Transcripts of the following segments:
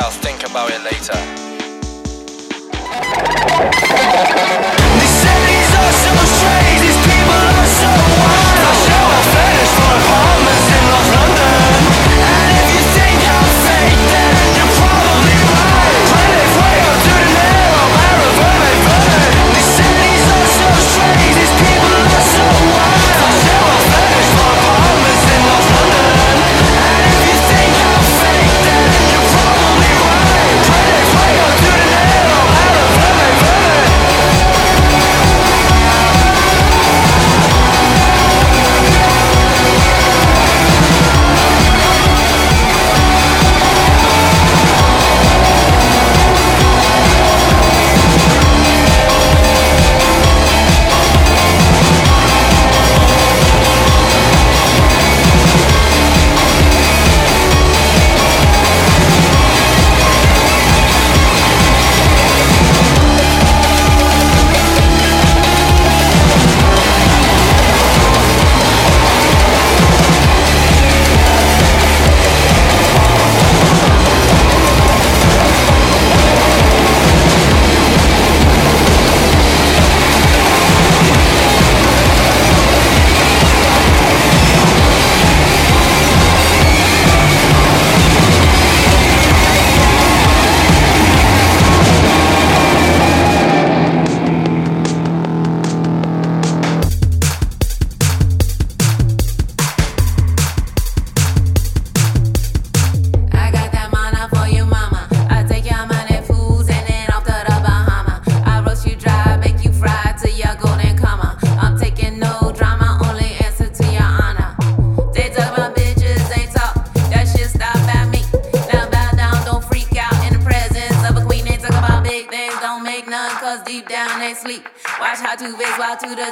guys think about it later.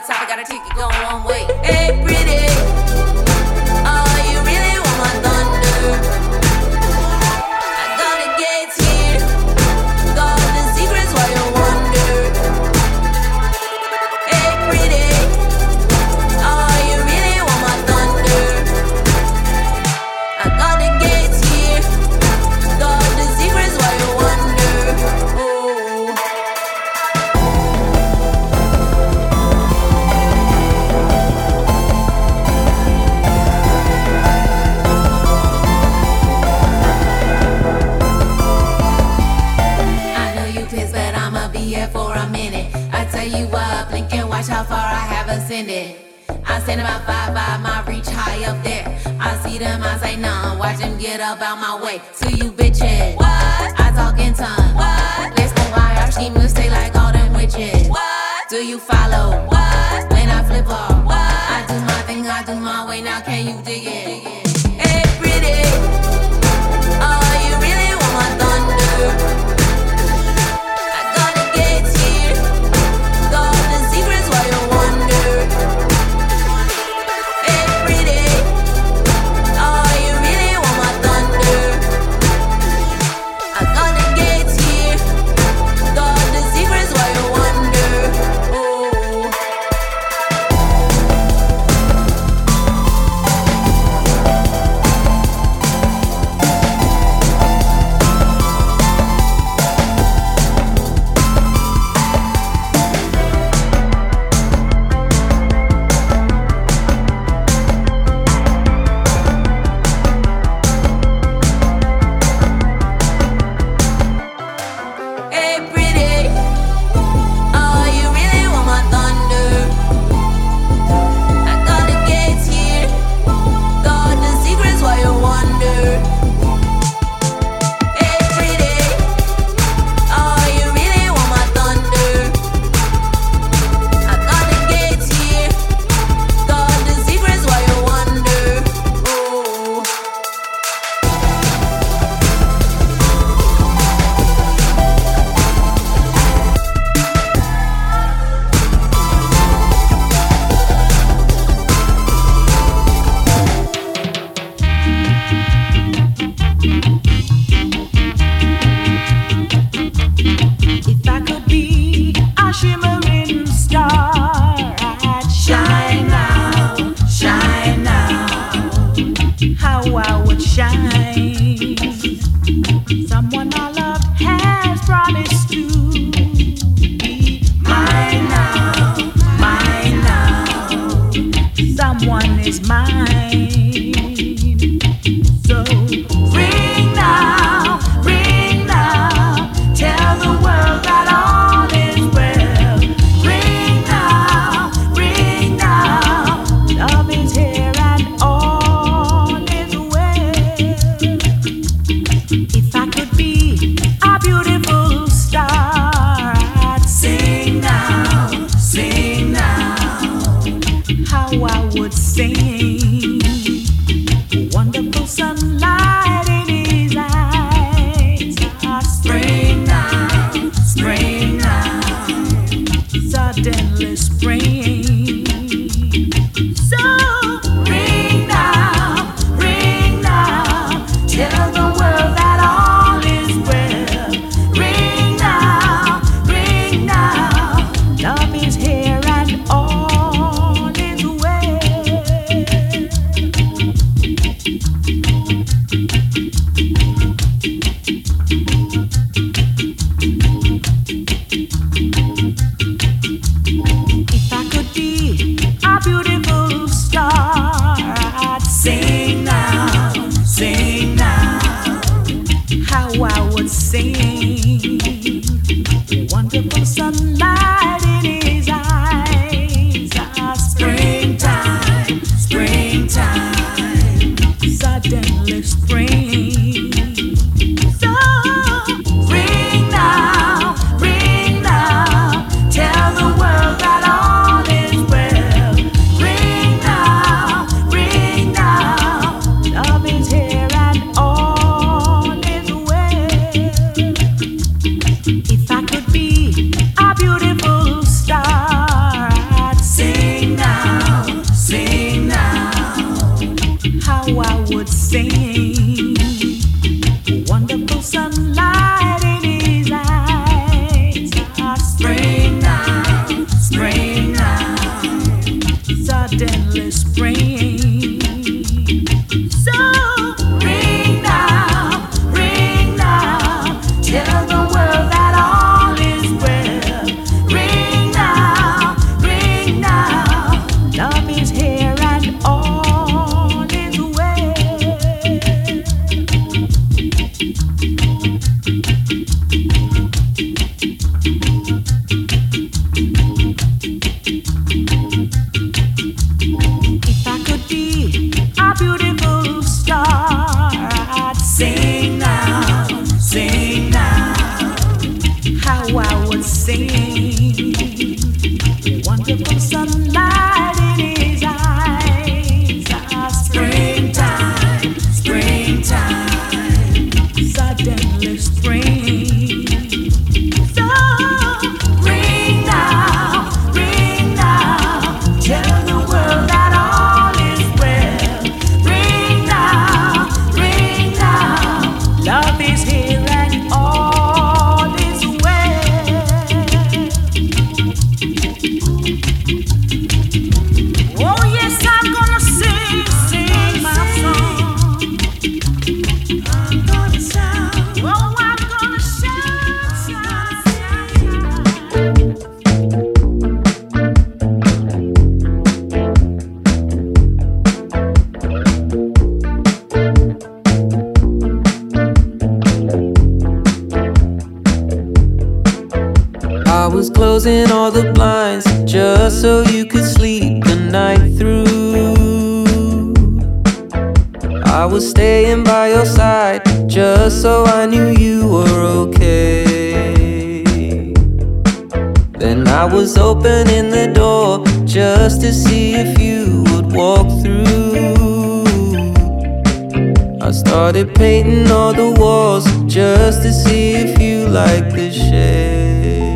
top, I got a ticket going one way. Every saying just to see if you would walk through. I started painting all the walls just to see if you like the shade.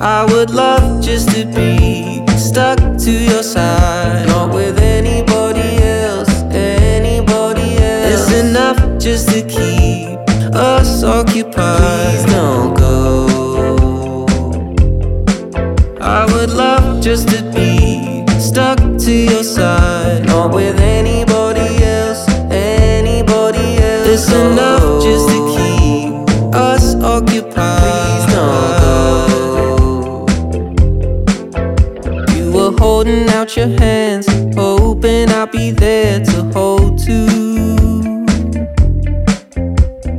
I would love just to be stuck to your side, not with anybody else, anybody else. It's enough just to keep us occupied. Please don't go. I would love just to be stuck to your side, not with anybody else, anybody else. It's no. enough just to keep us occupied. Please don't go. You were holding out your hands, hoping I'd be there to hold to.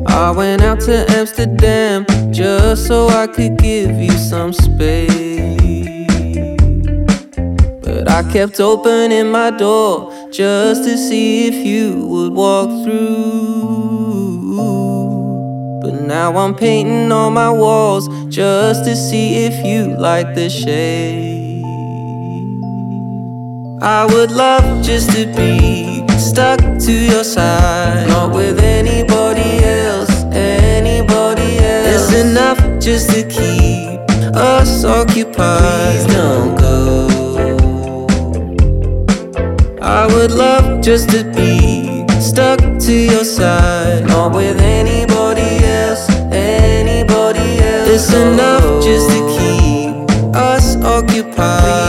I went out to Amsterdam just so I could give you some space. But I kept opening my door just to see if you would walk through. But now I'm painting all my walls just to see if you like the shade. I would love just to be stuck to your side, not with anybody else, anybody else. It's enough just to keep us occupied. Please don't would love just to be stuck to your side, not with anybody else, anybody else. It's enough just to keep us occupied.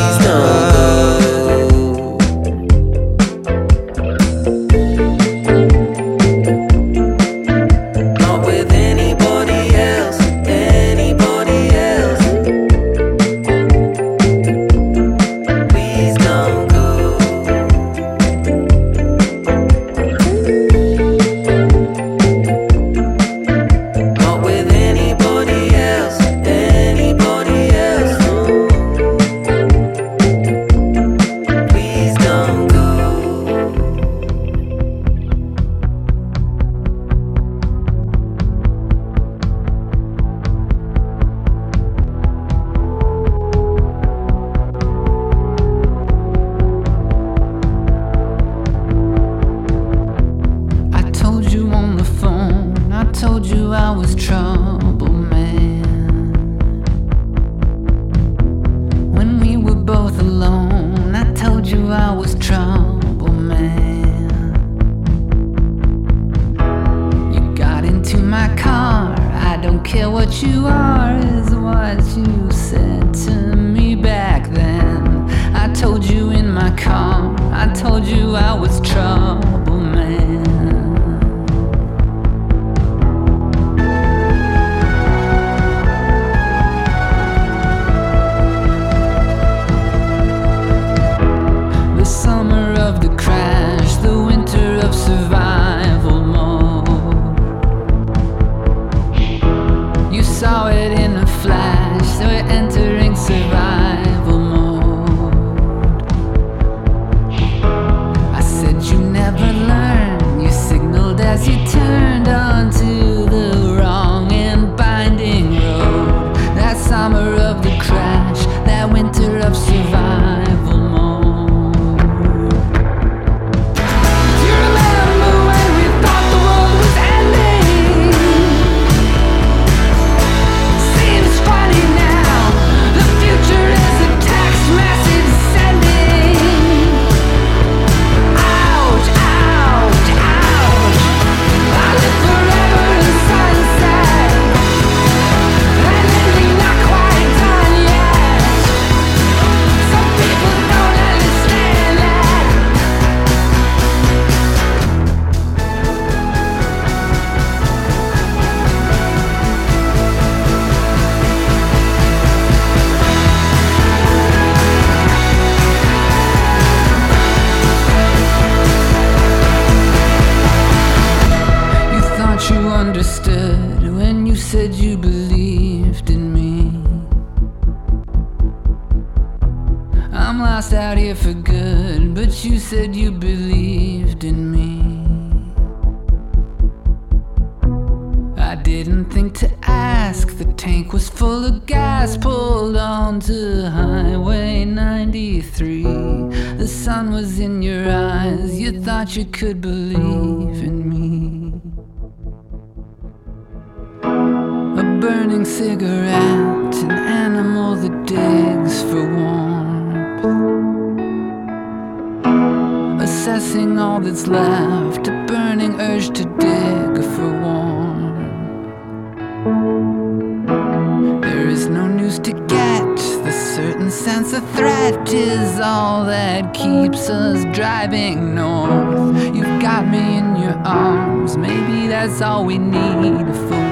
we need a for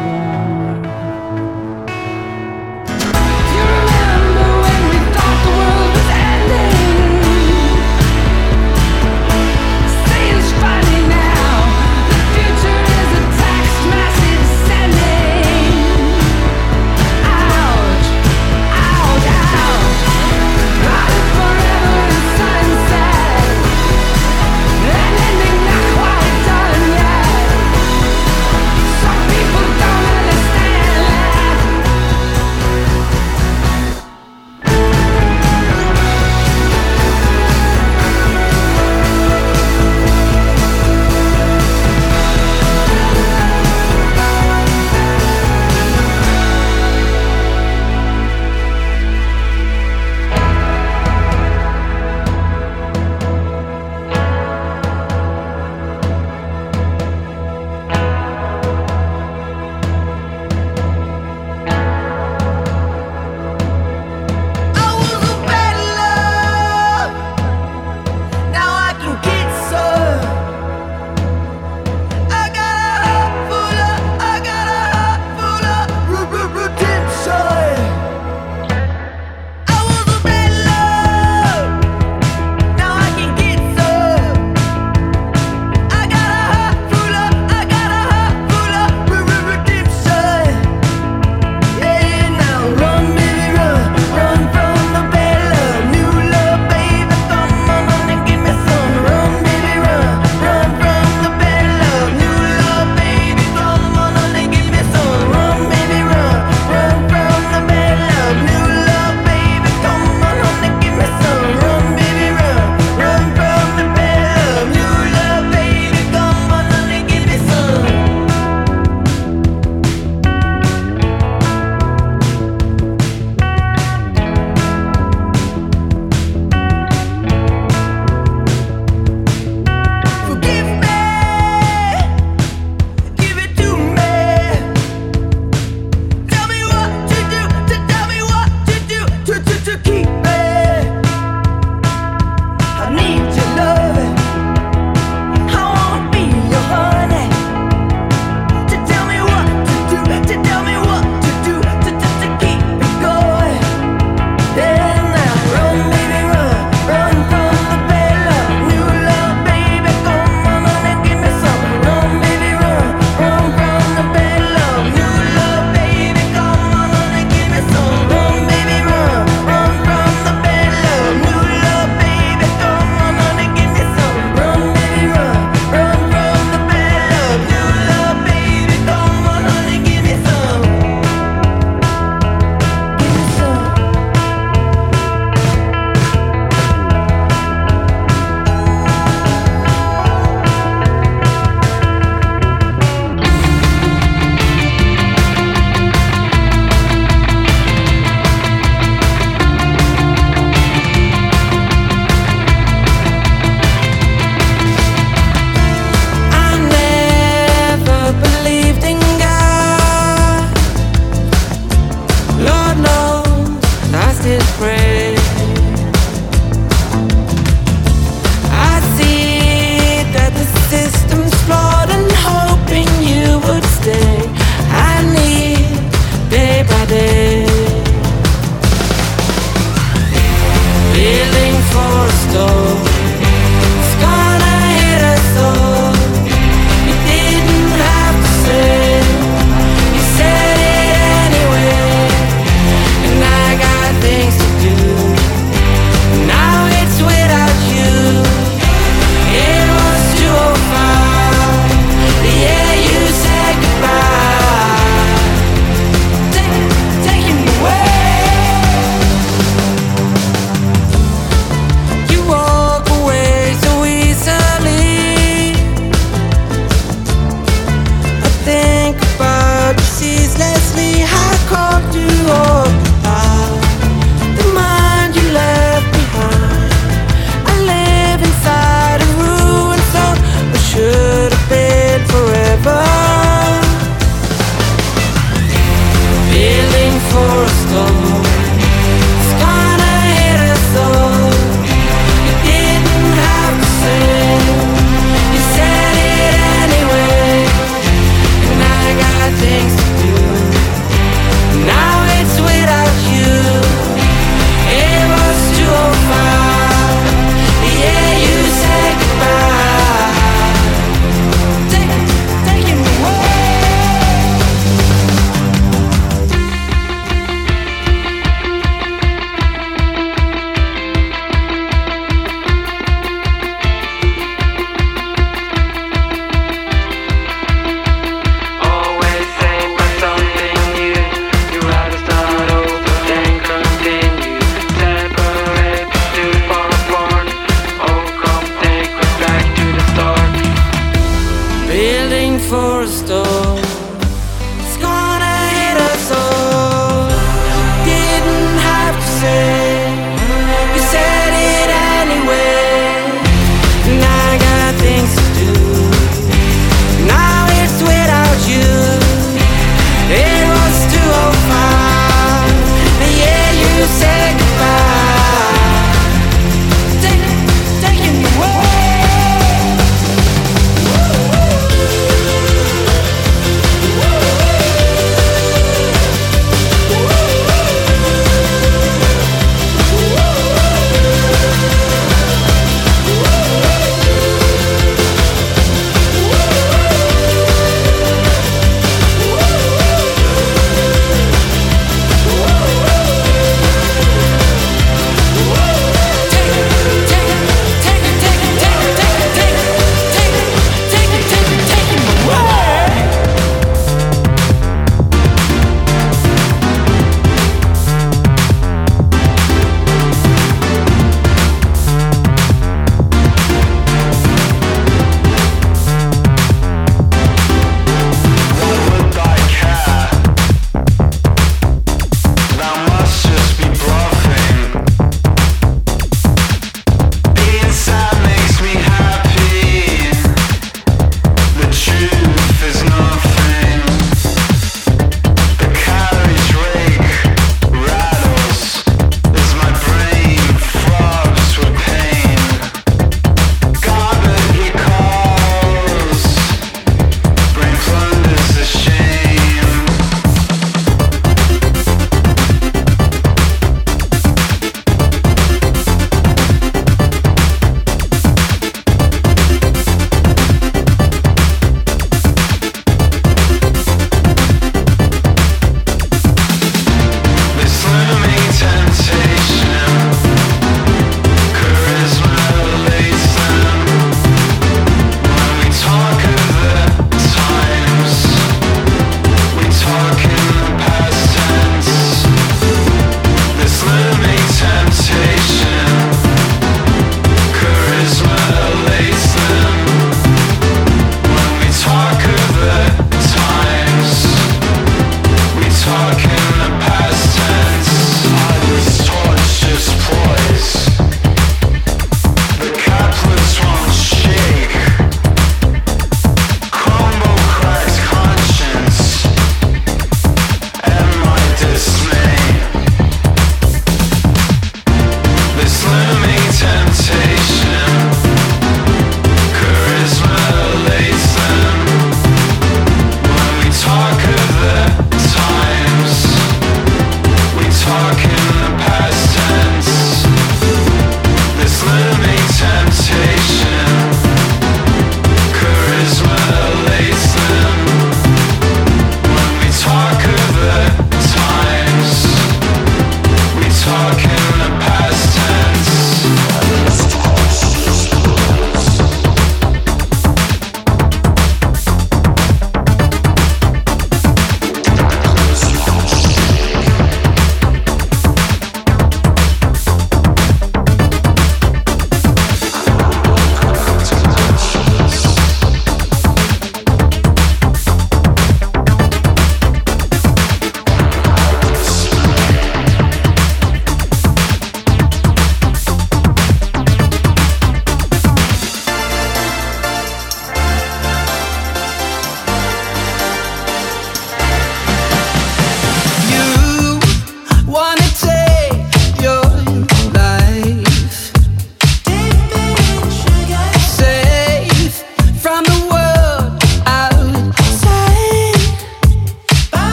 crystal.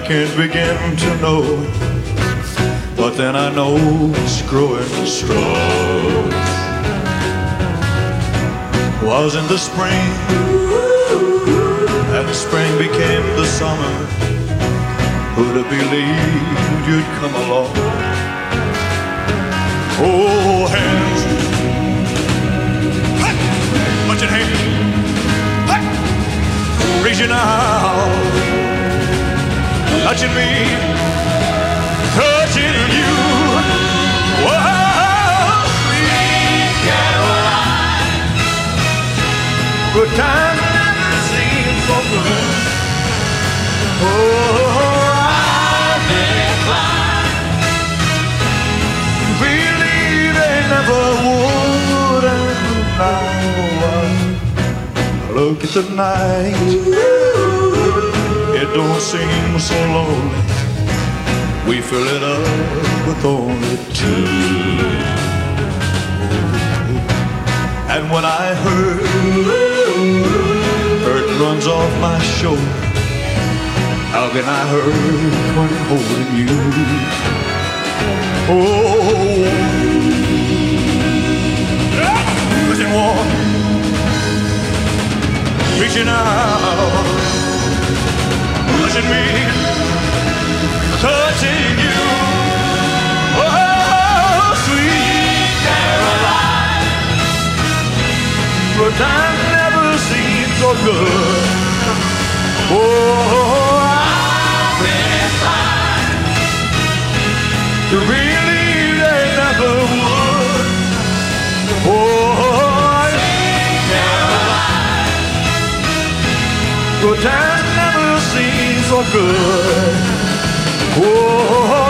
I can't begin to know but then I know it's growing strong. Was in the spring, and the spring became the summer. Who'd have believed you'd come along? Oh, hands, hey, bunch of hands, hey, raise out touching me, touching you. Whoa, sweet Caroline. Good times never seem so good. Oh, I've we'd look at the night. Ooh it don't seem so lonely. We fill it up with only two. And when I hurt, hurt runs off my shoulder. How can I hurt when I'm holding you? Oh, pushing one, reaching out, pushing me, touching you. Oh, sweet Caroline, but time never seemed so good. Oh, I've been fine to believe they never would. Oh, Caroline, times never so good. Oh,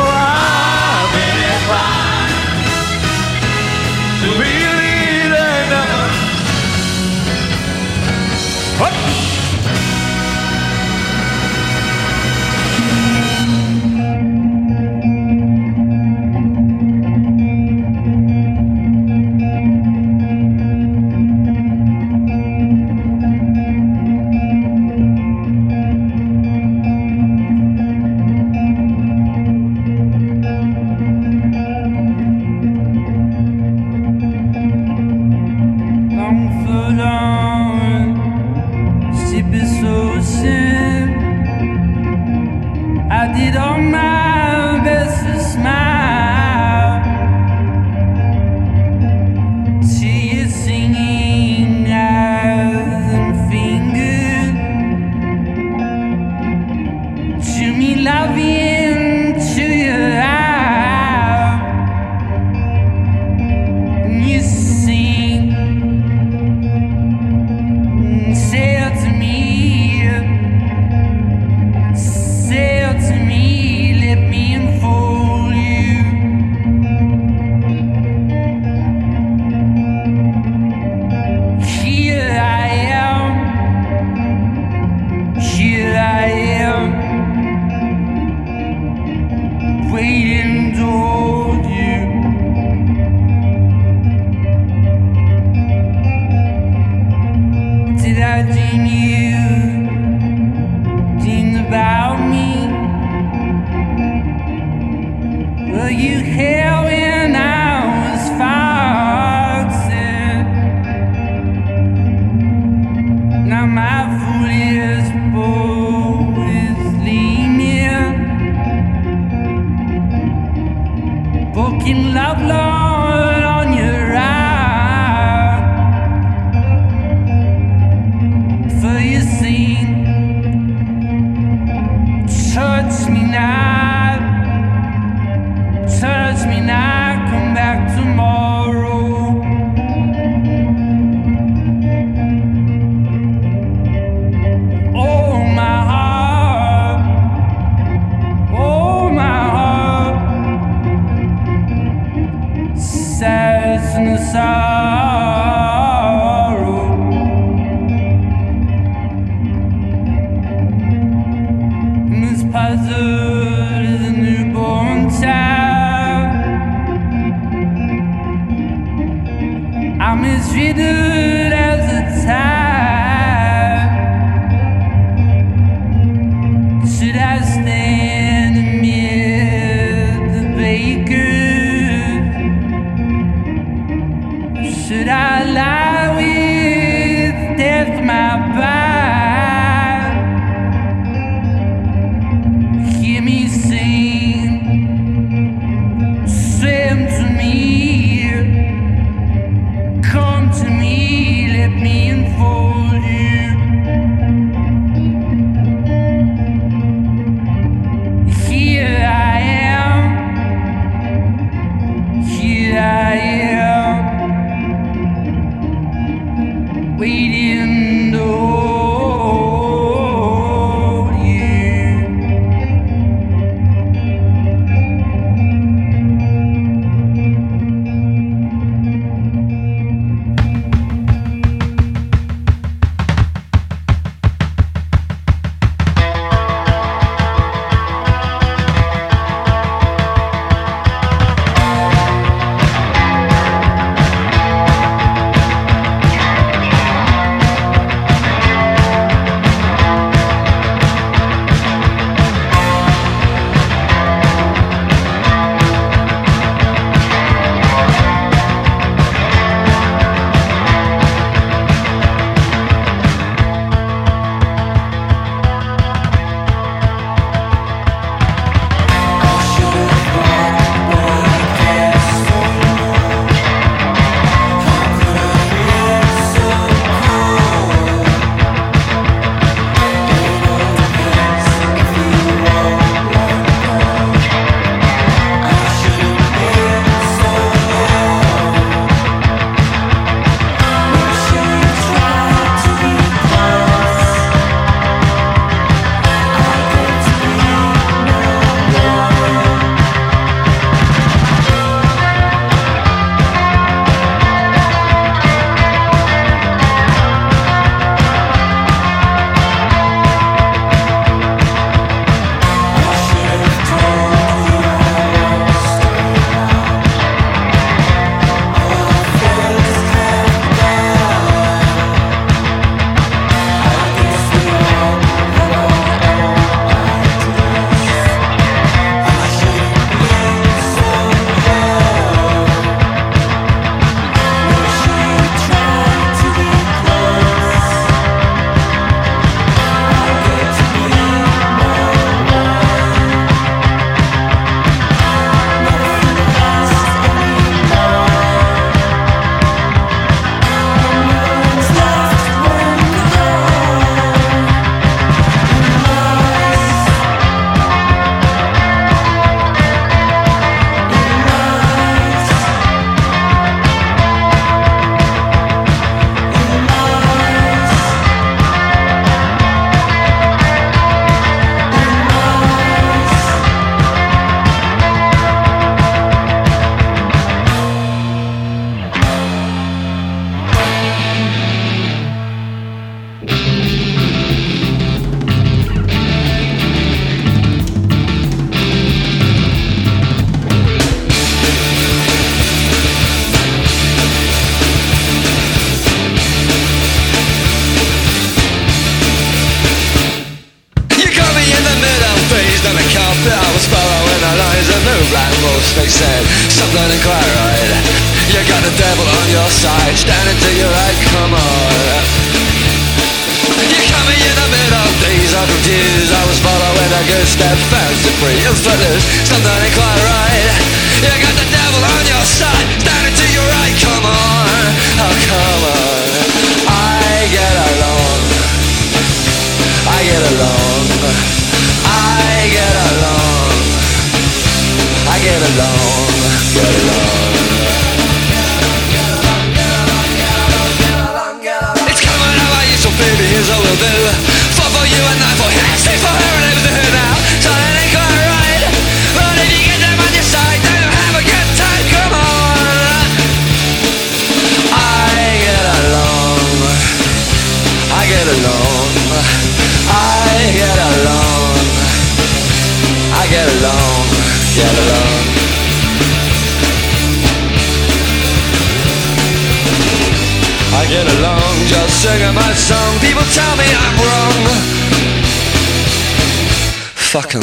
Fuck them.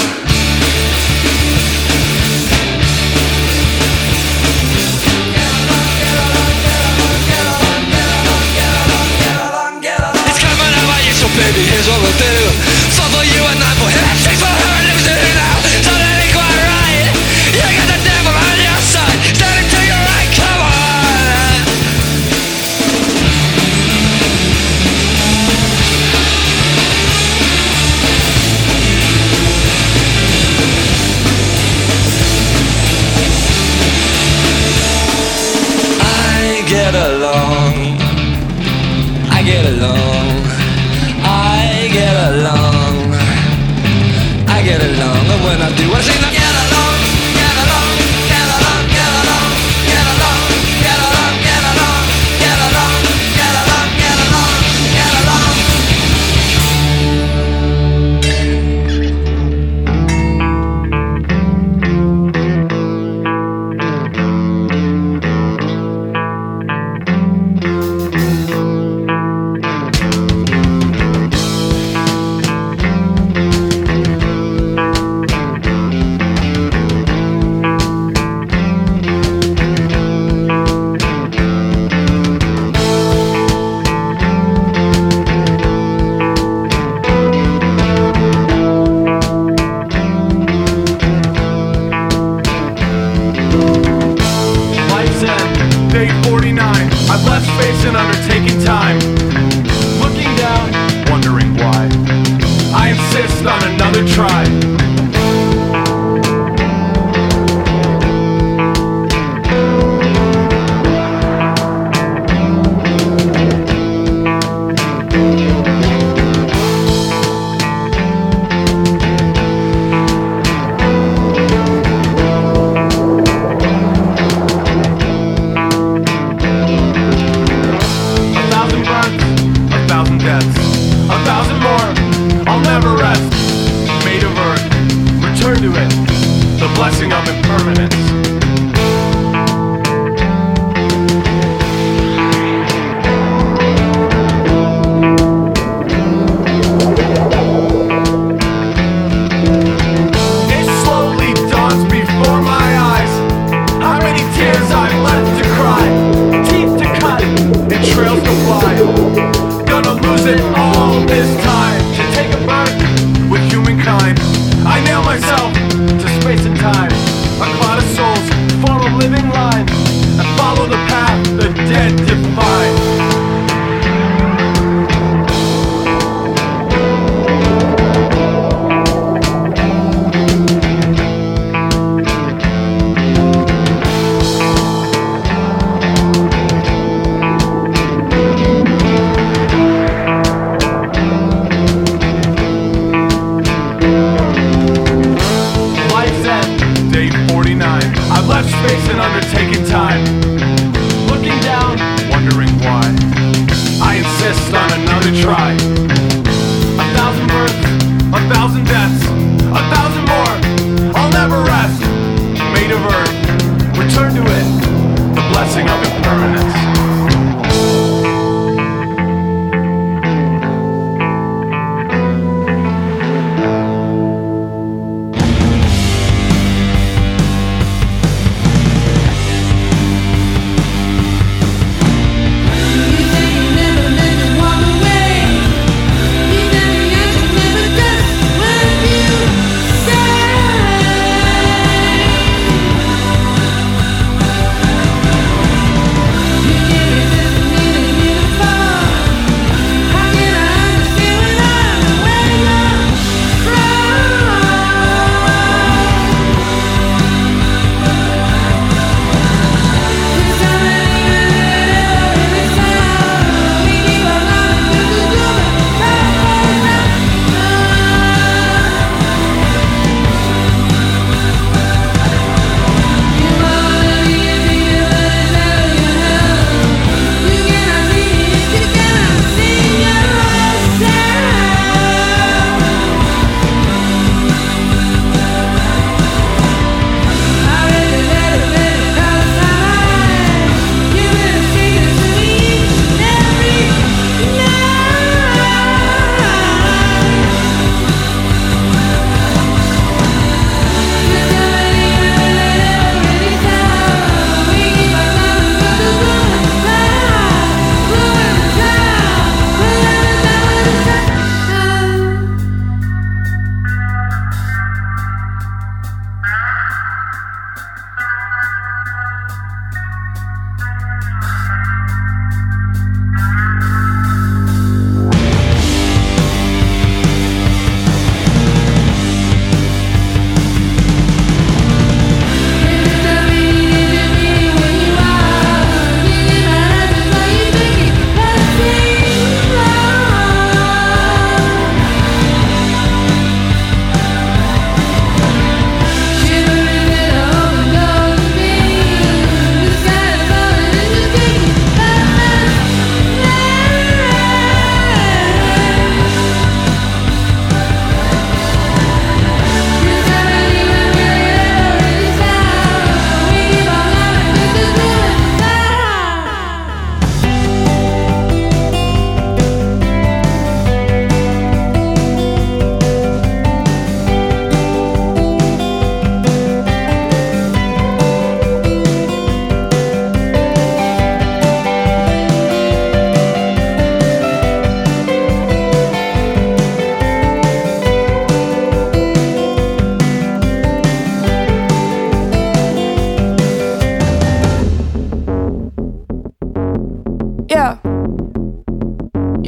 It's coming so baby, here's all the things.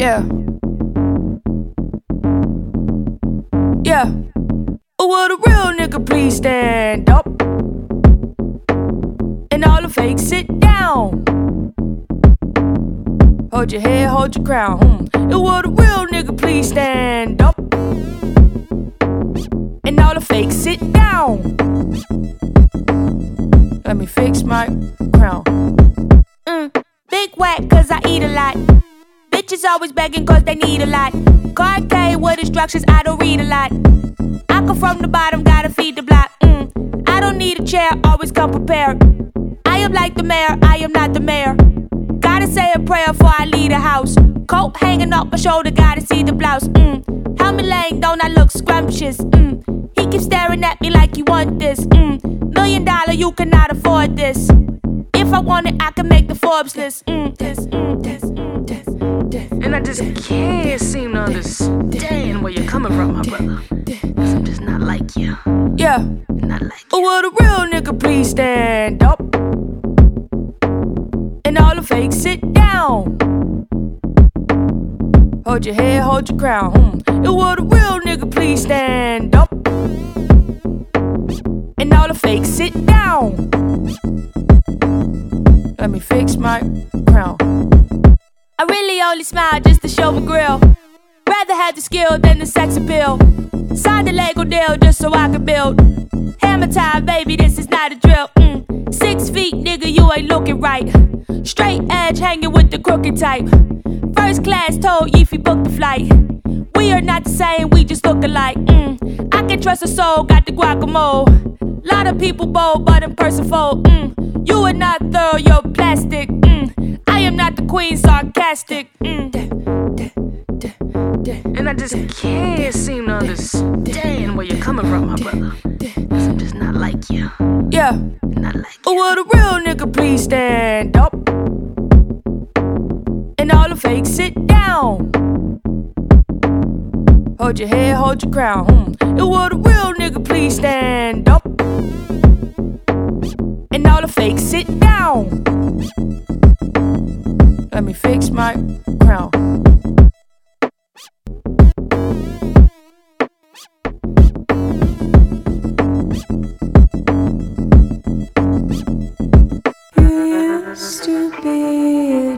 Yeah. Yeah. Oh, would a real nigga please stand up? And all the fakes sit down. Hold your head, hold your crown. Mm. Oh, and a real nigga please stand up? And all the fakes sit down. Let me fix my crown. Mm. Big whack, cause I eat a lot. Bitches always begging cause they need a lot. K with instructions, I don't read a lot. I come from the bottom, gotta feed the block. Mm. I don't need a chair, always come prepared. I am like the mayor, I am not the mayor. Gotta say a prayer before I leave the house. Coat hanging off my shoulder, gotta see the blouse. Mm. Helmet laying, don't I look scrumptious? Mm. He keeps staring at me like he want this. Mm. Million dollar, you cannot afford this. If I want it, I can make the Forbes list. Mm. This, mm, this, mm. And I just can't seem to understand where you're coming from, my brother. Cause I'm just not like you. Yeah. Not like Or will the real nigga please stand up? And all the fakes sit down. Hold your head, hold your crown. Hmm. And will the real nigga please stand up? And all the fakes sit down. Let me fix my crown. I really only smile just to show my grill. Rather have the skill than the sex appeal. Signed a Lego deal just so I could build. Hammer time, baby, this is not a drill. Mm. Six feet, nigga, you ain't looking right. Straight edge hanging with the crooked type. First class told if you book the flight. We are not the same, we just look alike. Mm. I can trust a soul, got the guacamole. Lot of people bold, but in person fold. Mm. You are not thorough, you're plastic. Mm. I am not the queen, sarcastic. Mm. And I just can't seem to understand where you're coming from, my brother. Cause I'm just not like you. Yeah. Not like Or will the real nigga please stand up? And all the fakes sit down. Hold your head, hold your crown. Hmm. And will the real nigga please stand up? And all the fakes sit down. Let me fix my crown. used to be